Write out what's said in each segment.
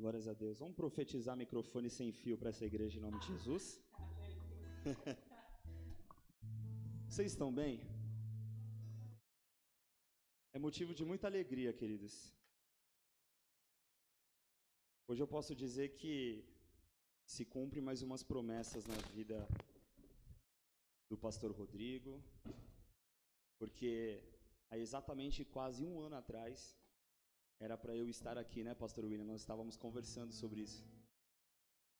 Glórias a Deus. Vamos profetizar microfone sem fio para essa igreja em nome de Jesus. Vocês estão bem? É motivo de muita alegria, queridos. Hoje eu posso dizer que se cumpre mais umas promessas na vida do pastor Rodrigo, porque há exatamente quase um ano atrás era para eu estar aqui, né, pastor William? Nós estávamos conversando sobre isso.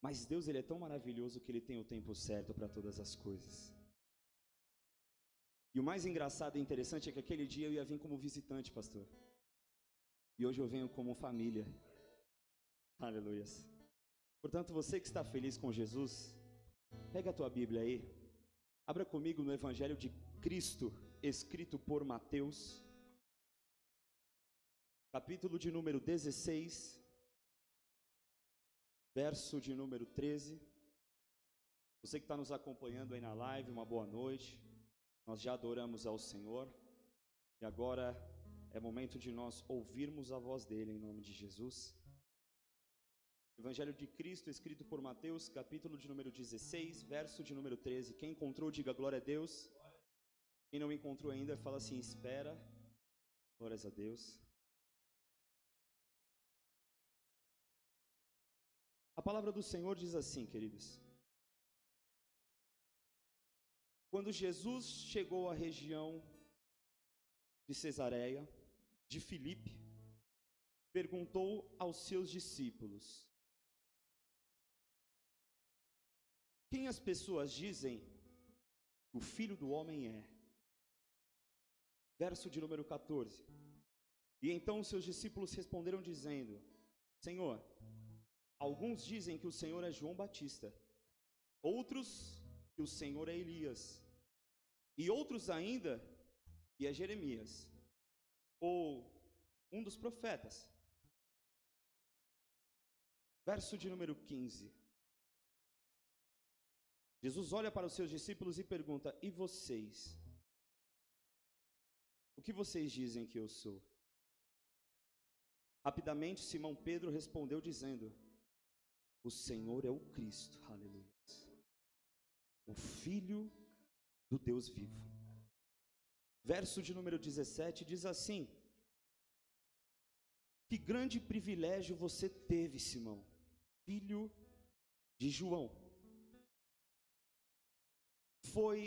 Mas Deus, ele é tão maravilhoso que ele tem o tempo certo para todas as coisas. E o mais engraçado e interessante é que aquele dia eu ia vir como visitante, pastor. E hoje eu venho como família. Aleluias. Portanto, você que está feliz com Jesus, pega a tua Bíblia aí. Abra comigo no Evangelho de Cristo, escrito por Mateus, capítulo de número 16, verso de número 13. Você que está nos acompanhando aí na live, uma boa noite. Nós já adoramos ao Senhor e agora é momento de nós ouvirmos a voz dele em nome de Jesus. Evangelho de Cristo, escrito por Mateus, capítulo de número 16, verso de número 13. Quem encontrou, diga glória a Deus. Quem não encontrou ainda, fala assim: espera. Glórias a Deus. A palavra do Senhor diz assim, queridos. Quando Jesus chegou à região de Cesareia, de Filipe, perguntou aos seus discípulos: Quem as pessoas dizem que o filho do homem é? Verso de número 14. E então os seus discípulos responderam dizendo: Senhor, alguns dizem que o Senhor é João Batista, outros que o Senhor é Elias, e outros ainda que é Jeremias, ou um dos profetas. Verso de número 15. Jesus olha para os seus discípulos e pergunta: E vocês? O que vocês dizem que eu sou? Rapidamente, Simão Pedro respondeu, dizendo: O Senhor é o Cristo, aleluia, o Filho do Deus vivo. Verso de número 17 diz assim: Que grande privilégio você teve, Simão, filho de João foi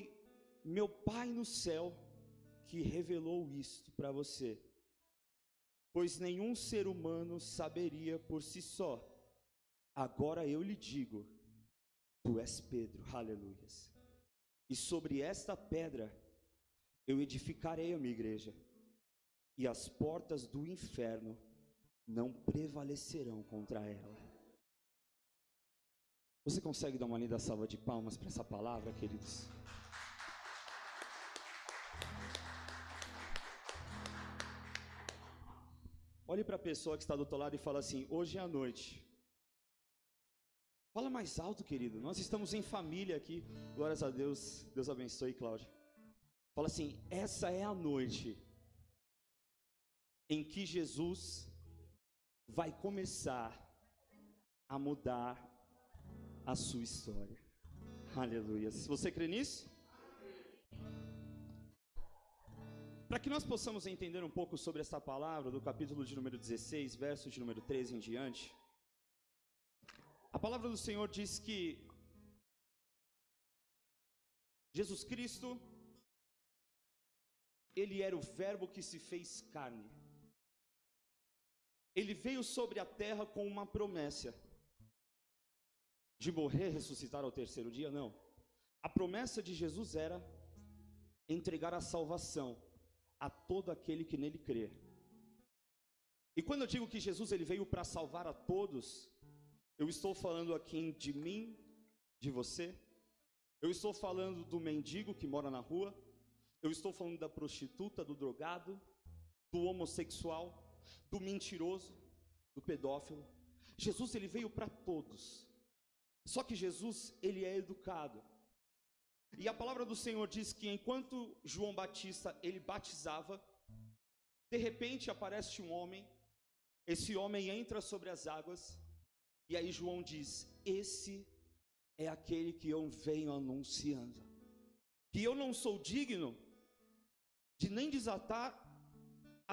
meu Pai no céu que revelou isto para você. Pois nenhum ser humano saberia por si só. Agora eu lhe digo: Tu és Pedro, aleluias. E sobre esta pedra eu edificarei a minha igreja, e as portas do inferno não prevalecerão contra ela. Você consegue dar uma linda salva de palmas para essa palavra, queridos? Olhe para a pessoa que está do outro lado e fala assim: hoje é a noite. Fala mais alto, querido. Nós estamos em família aqui. Glórias a Deus. Deus abençoe, Cláudia. Fala assim: essa é a noite em que Jesus vai começar a mudar a sua história. Aleluia. Você crê nisso? Para que nós possamos entender um pouco sobre essa palavra, do capítulo de número 16, verso de número 13 em diante, a palavra do Senhor diz que Jesus Cristo, Ele era o Verbo que se fez carne. Ele veio sobre a terra com uma promessa de morrer ressuscitar ao terceiro dia, não. A promessa de Jesus era entregar a salvação a todo aquele que nele crê. E quando eu digo que Jesus ele veio para salvar a todos, eu estou falando aqui de mim, de você. Eu estou falando do mendigo que mora na rua. Eu estou falando da prostituta, do drogado, do homossexual, do mentiroso, do pedófilo. Jesus ele veio para todos. Só que Jesus, ele é educado. E a palavra do Senhor diz que enquanto João Batista ele batizava, de repente aparece um homem. Esse homem entra sobre as águas E aí João diz: Esse é aquele que eu venho anunciando, que eu não sou digno de nem desatar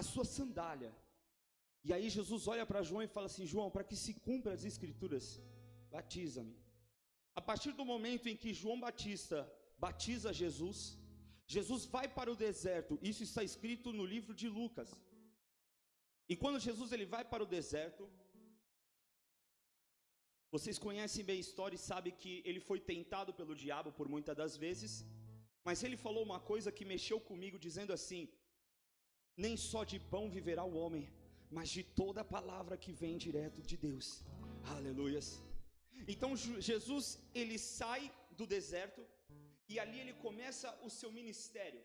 a sua sandália. E aí Jesus olha para João e fala assim: João, para que se cumpra as escrituras, batiza-me. A partir do momento em que João Batista batiza Jesus, Jesus vai para o deserto. Isso está escrito no livro de Lucas. E quando Jesus ele vai para o deserto, vocês conhecem bem a história e sabem que ele foi tentado pelo diabo por muitas das vezes, mas ele falou uma coisa que mexeu comigo, dizendo assim: Nem só de pão viverá o homem, mas de toda palavra que vem direto de Deus. Aleluias. Então Jesus ele sai do deserto e ali ele começa o seu ministério.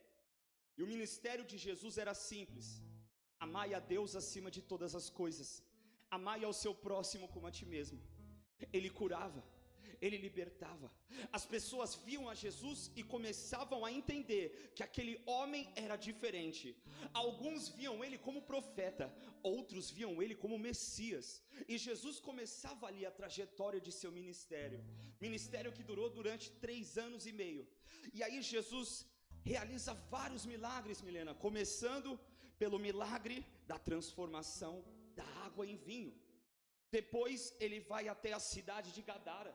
E o ministério de Jesus era simples: amai a Deus acima de todas as coisas, amai ao seu próximo como a ti mesmo. Ele curava, ele libertava. As pessoas viam a Jesus e começavam a entender que aquele homem era diferente. Alguns viam ele como profeta, outros viam ele como Messias. E Jesus começava ali a trajetória de seu ministério ministério que durou durante três anos e meio. E aí Jesus realiza vários milagres, Milena, começando pelo milagre da transformação da água em vinho. Depois ele vai até a cidade de Gadara.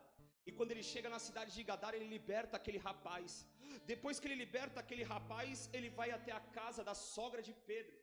E quando ele chega na cidade de Gadara, ele liberta aquele rapaz. Depois que ele liberta aquele rapaz, ele vai até a casa da sogra de Pedro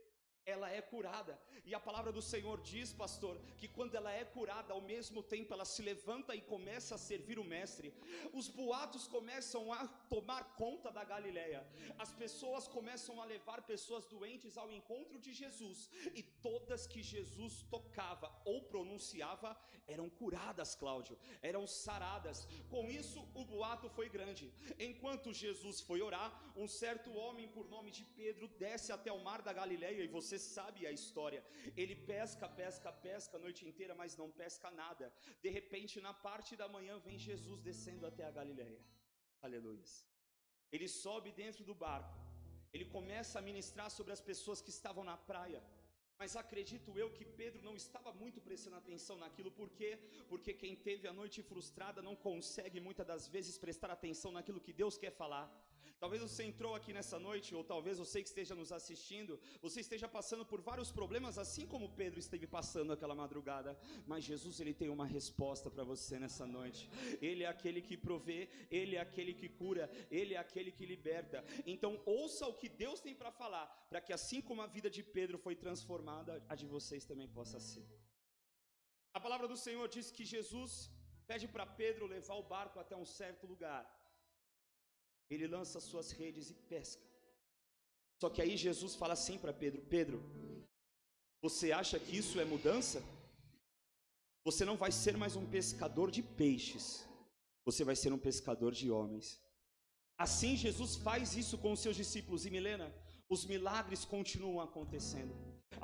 ela é curada. E a palavra do Senhor diz, pastor, que quando ela é curada, ao mesmo tempo ela se levanta e começa a servir o mestre. Os boatos começam a tomar conta da Galileia. As pessoas começam a levar pessoas doentes ao encontro de Jesus, e todas que Jesus tocava ou pronunciava eram curadas, Cláudio, eram saradas. Com isso, o boato foi grande. Enquanto Jesus foi orar, um certo homem por nome de Pedro desce até o mar da Galileia e você você sabe a história. Ele pesca, pesca, pesca a noite inteira, mas não pesca nada. De repente, na parte da manhã, vem Jesus descendo até a Galileia. Aleluia. Ele sobe dentro do barco. Ele começa a ministrar sobre as pessoas que estavam na praia. Mas acredito eu que Pedro não estava muito prestando atenção naquilo, por quê? Porque quem teve a noite frustrada não consegue muitas das vezes prestar atenção naquilo que Deus quer falar. Talvez você entrou aqui nessa noite, ou talvez você que esteja nos assistindo, você esteja passando por vários problemas, assim como Pedro esteve passando aquela madrugada. Mas Jesus, ele tem uma resposta para você nessa noite. Ele é aquele que provê, ele é aquele que cura, ele é aquele que liberta. Então, ouça o que Deus tem para falar, para que assim como a vida de Pedro foi transformada, a de vocês também possa ser. A palavra do Senhor diz que Jesus pede para Pedro levar o barco até um certo lugar ele lança suas redes e pesca. Só que aí Jesus fala assim para Pedro: Pedro, você acha que isso é mudança? Você não vai ser mais um pescador de peixes, você vai ser um pescador de homens. Assim Jesus faz isso com os seus discípulos, e Milena, os milagres continuam acontecendo.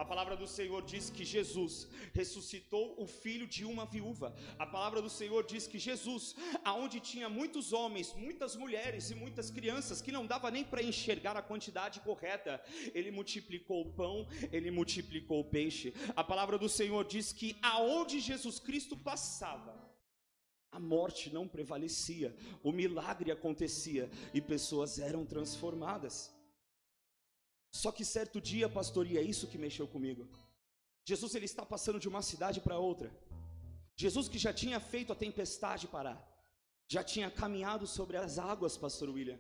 A palavra do Senhor diz que Jesus ressuscitou o filho de uma viúva. A palavra do Senhor diz que Jesus, aonde tinha muitos homens, muitas mulheres e muitas crianças que não dava nem para enxergar a quantidade correta, ele multiplicou o pão, ele multiplicou o peixe. A palavra do Senhor diz que aonde Jesus Cristo passava, a morte não prevalecia, o milagre acontecia e pessoas eram transformadas. Só que certo dia, pastor, e é isso que mexeu comigo. Jesus ele está passando de uma cidade para outra. Jesus que já tinha feito a tempestade parar, já tinha caminhado sobre as águas, pastor William.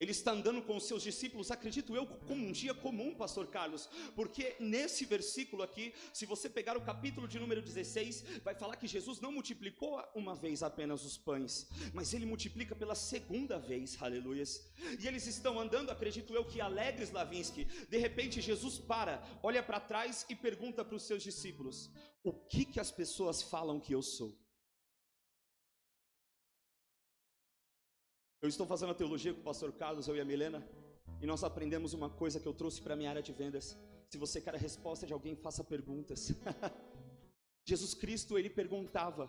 Ele está andando com os seus discípulos, acredito eu, como um dia comum, pastor Carlos, porque nesse versículo aqui, se você pegar o capítulo de número 16, vai falar que Jesus não multiplicou uma vez apenas os pães, mas ele multiplica pela segunda vez, aleluias. E eles estão andando, acredito eu, que alegres, Lavinsky. De repente, Jesus para, olha para trás e pergunta para os seus discípulos: O que que as pessoas falam que eu sou? Eu estou fazendo a teologia com o pastor Carlos, eu e a Milena, e nós aprendemos uma coisa que eu trouxe para a minha área de vendas. Se você quer a resposta de alguém, faça perguntas. Jesus Cristo, ele perguntava,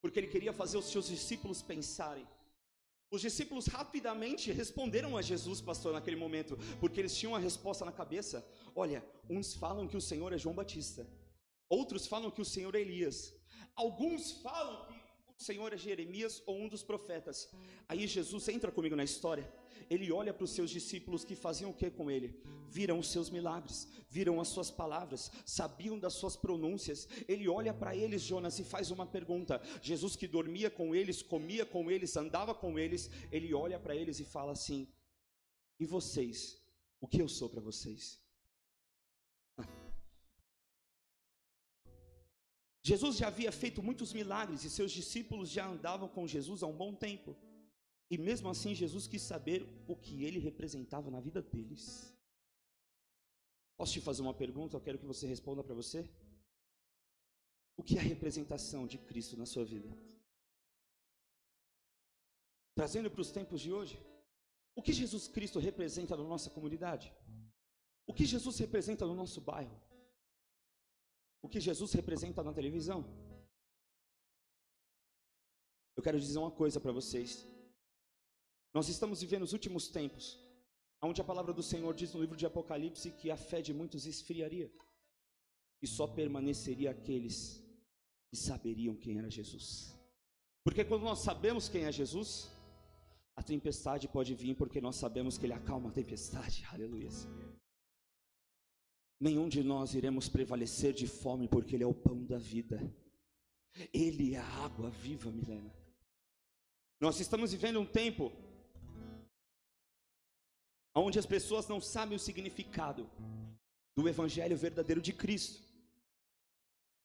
porque ele queria fazer os seus discípulos pensarem. Os discípulos rapidamente responderam a Jesus, pastor, naquele momento, porque eles tinham a resposta na cabeça. Olha, uns falam que o Senhor é João Batista, outros falam que o Senhor é Elias, Alguns falam que Senhor é Jeremias ou um dos profetas. Aí Jesus entra comigo na história. Ele olha para os seus discípulos que faziam o que com ele? Viram os seus milagres, viram as suas palavras, sabiam das suas pronúncias. Ele olha para eles, Jonas, e faz uma pergunta. Jesus que dormia com eles, comia com eles, andava com eles, ele olha para eles e fala assim: E vocês? O que eu sou para vocês? Jesus já havia feito muitos milagres e seus discípulos já andavam com Jesus há um bom tempo. E mesmo assim, Jesus quis saber o que ele representava na vida deles. Posso te fazer uma pergunta? Eu quero que você responda para você. O que é a representação de Cristo na sua vida? Trazendo para os tempos de hoje, o que Jesus Cristo representa na nossa comunidade? O que Jesus representa no nosso bairro? O que Jesus representa na televisão? Eu quero dizer uma coisa para vocês. Nós estamos vivendo os últimos tempos, onde a palavra do Senhor diz no livro de Apocalipse que a fé de muitos esfriaria e só permaneceria aqueles que saberiam quem era Jesus. Porque quando nós sabemos quem é Jesus, a tempestade pode vir porque nós sabemos que ele acalma a tempestade. Aleluia. Nenhum de nós iremos prevalecer de fome porque ele é o pão da vida. Ele é a água viva, Milena. Nós estamos vivendo um tempo onde as pessoas não sabem o significado do evangelho verdadeiro de Cristo.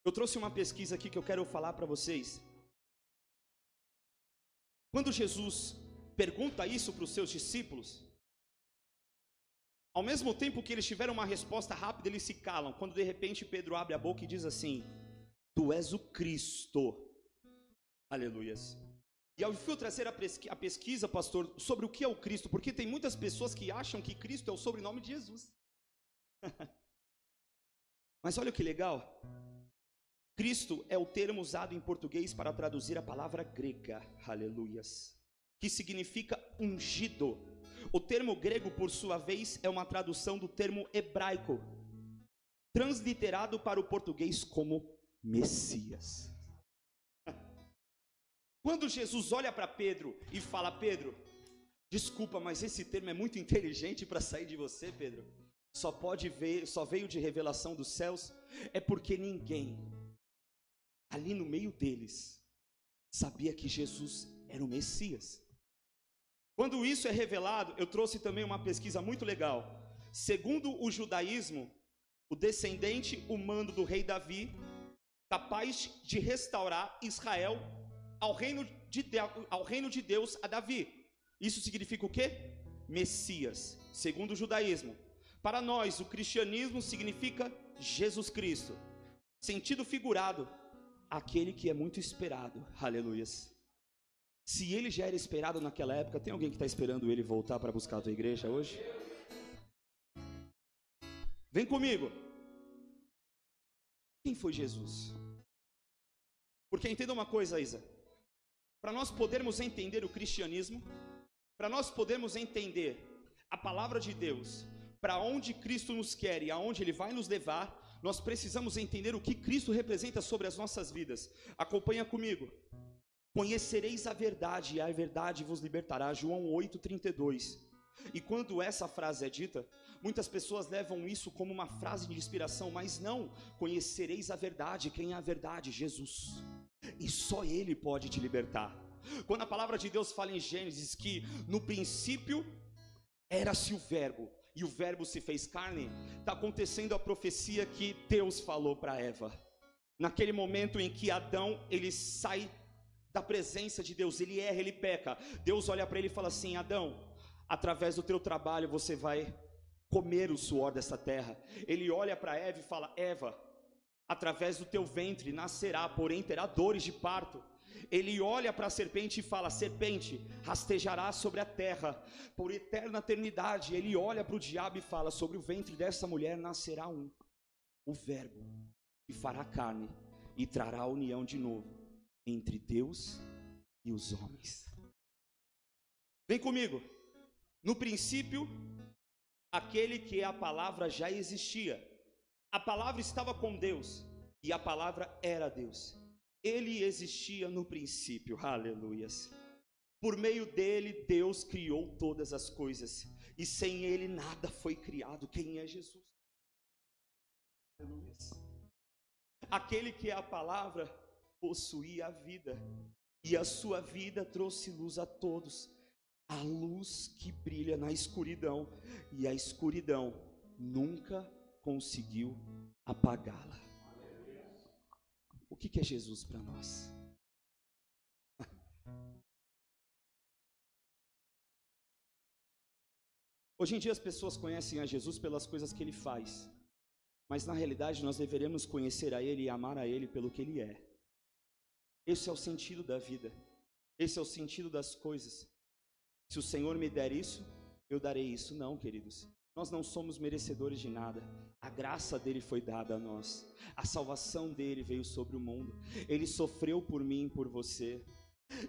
Eu trouxe uma pesquisa aqui que eu quero falar para vocês. Quando Jesus pergunta isso para os seus discípulos, ao mesmo tempo que eles tiveram uma resposta rápida, eles se calam. Quando de repente Pedro abre a boca e diz assim: Tu és o Cristo. Aleluias. E eu fui trazer a pesquisa, pastor, sobre o que é o Cristo, porque tem muitas pessoas que acham que Cristo é o sobrenome de Jesus. Mas olha que legal. Cristo é o termo usado em português para traduzir a palavra grega, aleluias, que significa ungido. O termo grego, por sua vez, é uma tradução do termo hebraico, transliterado para o português como Messias. Quando Jesus olha para Pedro e fala: Pedro, desculpa, mas esse termo é muito inteligente para sair de você, Pedro. Só pode ver, só veio de revelação dos céus, é porque ninguém ali no meio deles sabia que Jesus era o Messias. Quando isso é revelado, eu trouxe também uma pesquisa muito legal. Segundo o judaísmo, o descendente humano do rei Davi, capaz de restaurar Israel ao reino de, ao reino de Deus a Davi. Isso significa o quê? Messias, segundo o judaísmo. Para nós, o cristianismo significa Jesus Cristo. Sentido figurado, aquele que é muito esperado. Aleluias. Se ele já era esperado naquela época, tem alguém que está esperando ele voltar para buscar a tua igreja hoje? Vem comigo. Quem foi Jesus? Porque entenda uma coisa, Isa para nós podermos entender o cristianismo, para nós podermos entender a palavra de Deus, para onde Cristo nos quer e aonde Ele vai nos levar, nós precisamos entender o que Cristo representa sobre as nossas vidas. Acompanha comigo. Conhecereis a verdade e a verdade vos libertará. João 8:32. E quando essa frase é dita, muitas pessoas levam isso como uma frase de inspiração, mas não. Conhecereis a verdade. Quem é a verdade? Jesus e só Ele pode te libertar. Quando a palavra de Deus fala em Gênesis que no princípio era-se o Verbo e o Verbo se fez carne, está acontecendo a profecia que Deus falou para Eva. Naquele momento em que Adão ele sai da presença de Deus, ele erra, ele peca. Deus olha para ele e fala assim: Adão, através do teu trabalho você vai comer o suor dessa terra. Ele olha para Eva e fala: Eva, através do teu ventre nascerá, porém terá dores de parto. Ele olha para a serpente e fala: Serpente, rastejará sobre a terra por eterna eternidade. Ele olha para o diabo e fala: Sobre o ventre dessa mulher nascerá um, o Verbo, que fará carne e trará a união de novo entre Deus e os homens. Vem comigo. No princípio, aquele que é a palavra já existia a palavra estava com Deus e a palavra era Deus. Ele existia no princípio, aleluias. Por meio dele, Deus criou todas as coisas, e sem ele nada foi criado. Quem é Jesus? Aleluias. Aquele que é a palavra possuía a vida, e a sua vida trouxe luz a todos. A luz que brilha na escuridão, e a escuridão nunca conseguiu apagá-la. O que é Jesus para nós? Hoje em dia as pessoas conhecem a Jesus pelas coisas que ele faz, mas na realidade nós deveremos conhecer a Ele e amar a Ele pelo que Ele é. Esse é o sentido da vida, esse é o sentido das coisas. Se o Senhor me der isso, eu darei isso. Não, queridos. Nós não somos merecedores de nada. A graça dele foi dada a nós. A salvação dele veio sobre o mundo. Ele sofreu por mim e por você.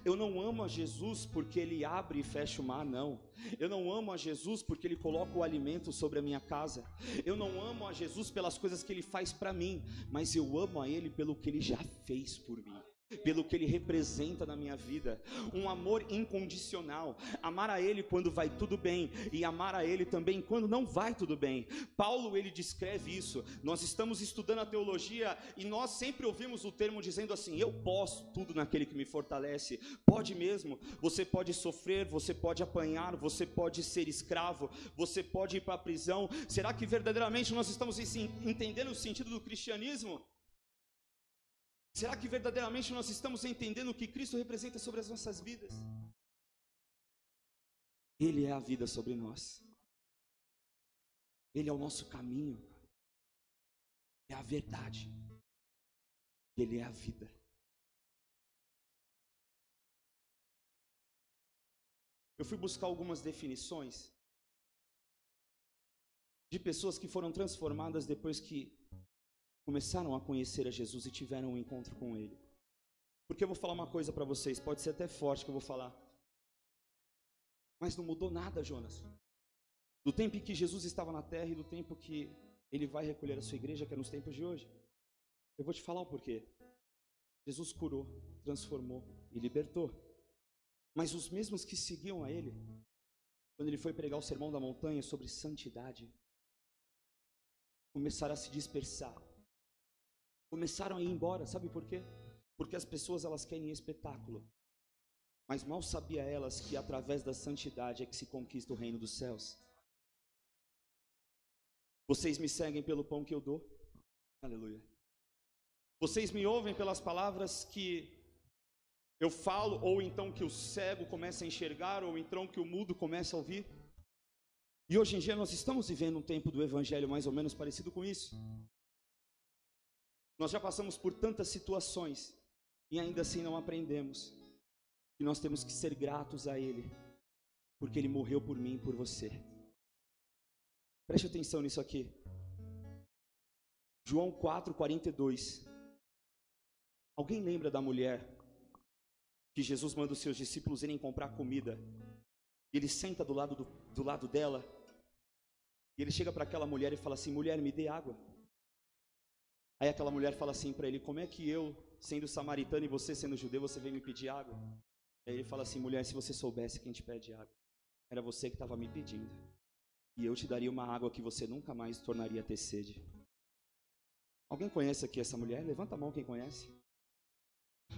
Eu não amo a Jesus porque ele abre e fecha o mar, não. Eu não amo a Jesus porque ele coloca o alimento sobre a minha casa. Eu não amo a Jesus pelas coisas que ele faz para mim, mas eu amo a ele pelo que ele já fez por mim pelo que ele representa na minha vida, um amor incondicional, amar a ele quando vai tudo bem e amar a ele também quando não vai tudo bem. Paulo ele descreve isso. Nós estamos estudando a teologia e nós sempre ouvimos o termo dizendo assim: eu posso tudo naquele que me fortalece. Pode mesmo. Você pode sofrer, você pode apanhar, você pode ser escravo, você pode ir para a prisão. Será que verdadeiramente nós estamos entendendo o sentido do cristianismo? Será que verdadeiramente nós estamos entendendo o que Cristo representa sobre as nossas vidas? Ele é a vida sobre nós. Ele é o nosso caminho. É a verdade. Ele é a vida. Eu fui buscar algumas definições de pessoas que foram transformadas depois que começaram a conhecer a Jesus e tiveram um encontro com Ele. Porque eu vou falar uma coisa para vocês, pode ser até forte que eu vou falar, mas não mudou nada, Jonas. Do tempo em que Jesus estava na terra e do tempo que Ele vai recolher a sua igreja, que é nos tempos de hoje. Eu vou te falar o porquê. Jesus curou, transformou e libertou. Mas os mesmos que seguiam a Ele, quando Ele foi pregar o sermão da montanha sobre santidade, começaram a se dispersar começaram a ir embora. Sabe por quê? Porque as pessoas elas querem espetáculo. Mas mal sabia elas que através da santidade é que se conquista o reino dos céus. Vocês me seguem pelo pão que eu dou. Aleluia. Vocês me ouvem pelas palavras que eu falo, ou então que o cego começa a enxergar, ou então que o mudo começa a ouvir. E hoje em dia nós estamos vivendo um tempo do evangelho mais ou menos parecido com isso. Nós já passamos por tantas situações e ainda assim não aprendemos que nós temos que ser gratos a Ele, porque Ele morreu por mim e por você. Preste atenção nisso aqui. João 4,42. Alguém lembra da mulher que Jesus manda os seus discípulos irem comprar comida? E ele senta do lado, do, do lado dela. E ele chega para aquela mulher e fala assim: Mulher, me dê água. Aí aquela mulher fala assim para ele: Como é que eu, sendo samaritano e você sendo judeu, você vem me pedir água? Aí ele fala assim: Mulher, se você soubesse quem te pede água, era você que estava me pedindo. E eu te daria uma água que você nunca mais tornaria a ter sede. Alguém conhece aqui essa mulher? Levanta a mão quem conhece.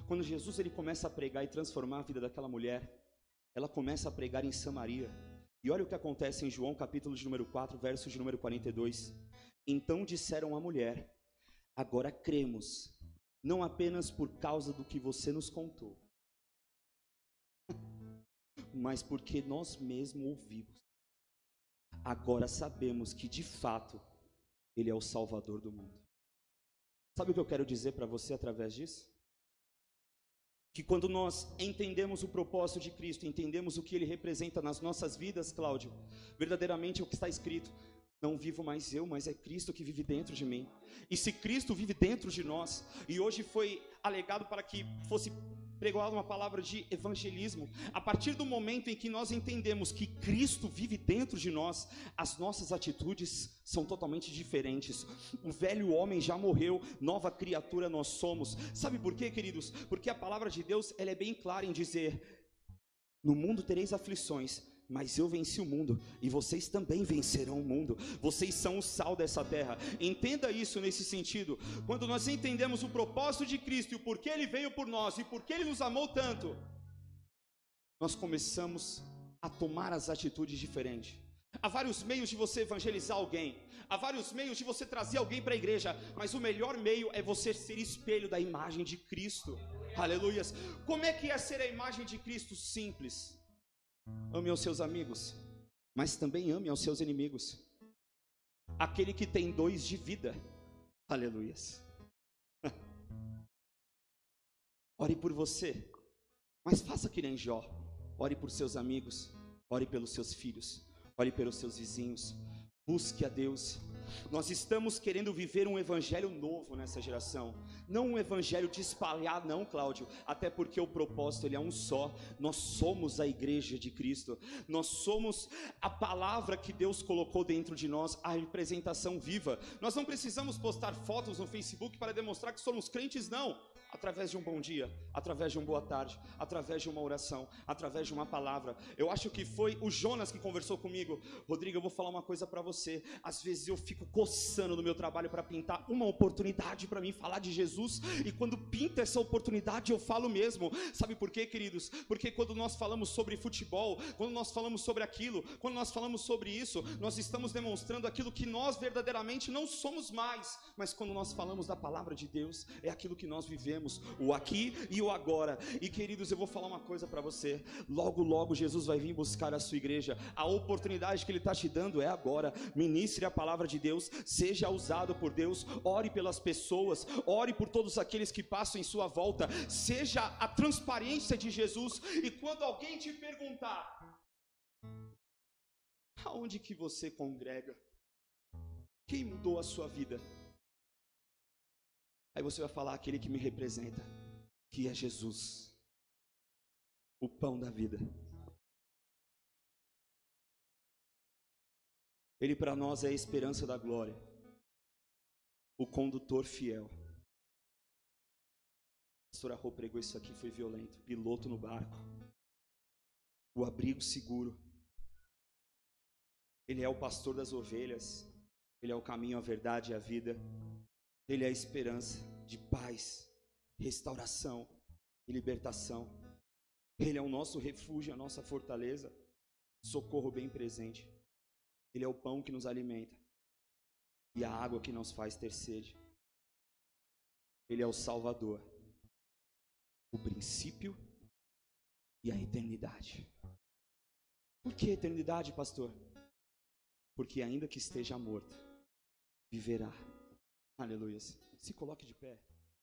Quando Jesus ele começa a pregar e transformar a vida daquela mulher, ela começa a pregar em Samaria. E olha o que acontece em João capítulo de número 4, verso de número 42. Então disseram à mulher: Agora cremos, não apenas por causa do que você nos contou, mas porque nós mesmos ouvimos. Agora sabemos que de fato Ele é o Salvador do mundo. Sabe o que eu quero dizer para você através disso? Que quando nós entendemos o propósito de Cristo, entendemos o que Ele representa nas nossas vidas, Cláudio, verdadeiramente é o que está escrito: não vivo mais eu, mas é Cristo que vive dentro de mim. E se Cristo vive dentro de nós, e hoje foi alegado para que fosse pregado uma palavra de evangelismo. A partir do momento em que nós entendemos que Cristo vive dentro de nós, as nossas atitudes são totalmente diferentes. O velho homem já morreu, nova criatura nós somos. Sabe por quê, queridos? Porque a palavra de Deus ela é bem clara em dizer: No mundo tereis aflições, mas eu venci o mundo e vocês também vencerão o mundo. Vocês são o sal dessa terra. Entenda isso nesse sentido. Quando nós entendemos o propósito de Cristo e o porquê ele veio por nós e porquê ele nos amou tanto, nós começamos a tomar as atitudes diferentes. Há vários meios de você evangelizar alguém, há vários meios de você trazer alguém para a igreja, mas o melhor meio é você ser espelho da imagem de Cristo. Aleluias. Como é que é ser a imagem de Cristo? Simples Ame aos seus amigos, mas também ame aos seus inimigos. Aquele que tem dois de vida. Aleluias. Ore por você, mas faça que nem Jó. Ore por seus amigos, ore pelos seus filhos, ore pelos seus vizinhos. Busque a Deus nós estamos querendo viver um evangelho novo nessa geração, não um evangelho de espalhar, não, Cláudio, até porque o propósito ele é um só. Nós somos a igreja de Cristo. Nós somos a palavra que Deus colocou dentro de nós, a representação viva. Nós não precisamos postar fotos no Facebook para demonstrar que somos crentes, não através de um bom dia, através de uma boa tarde, através de uma oração, através de uma palavra. Eu acho que foi o Jonas que conversou comigo. Rodrigo, eu vou falar uma coisa para você. Às vezes eu fico coçando no meu trabalho para pintar uma oportunidade para mim falar de Jesus, e quando pinta essa oportunidade eu falo mesmo. Sabe por quê, queridos? Porque quando nós falamos sobre futebol, quando nós falamos sobre aquilo, quando nós falamos sobre isso, nós estamos demonstrando aquilo que nós verdadeiramente não somos mais, mas quando nós falamos da palavra de Deus, é aquilo que nós vivemos o aqui e o agora. E queridos, eu vou falar uma coisa para você. Logo, logo Jesus vai vir buscar a sua igreja. A oportunidade que ele está te dando é agora. Ministre a palavra de Deus, seja usado por Deus. Ore pelas pessoas, ore por todos aqueles que passam em sua volta. Seja a transparência de Jesus. E quando alguém te perguntar, aonde que você congrega? Quem mudou a sua vida? Aí você vai falar aquele que me representa, que é Jesus, o pão da vida. Ele para nós é a esperança da glória, o condutor fiel. A pastora Rô pregou isso aqui, foi violento. Piloto no barco, o abrigo seguro. Ele é o pastor das ovelhas, ele é o caminho, a verdade e a vida. Ele é a esperança de paz, restauração e libertação. Ele é o nosso refúgio, a nossa fortaleza, socorro bem presente. Ele é o pão que nos alimenta e a água que nos faz ter sede. Ele é o Salvador, o princípio e a eternidade. Por que eternidade, pastor? Porque ainda que esteja morto, viverá Aleluia. Se coloque de pé.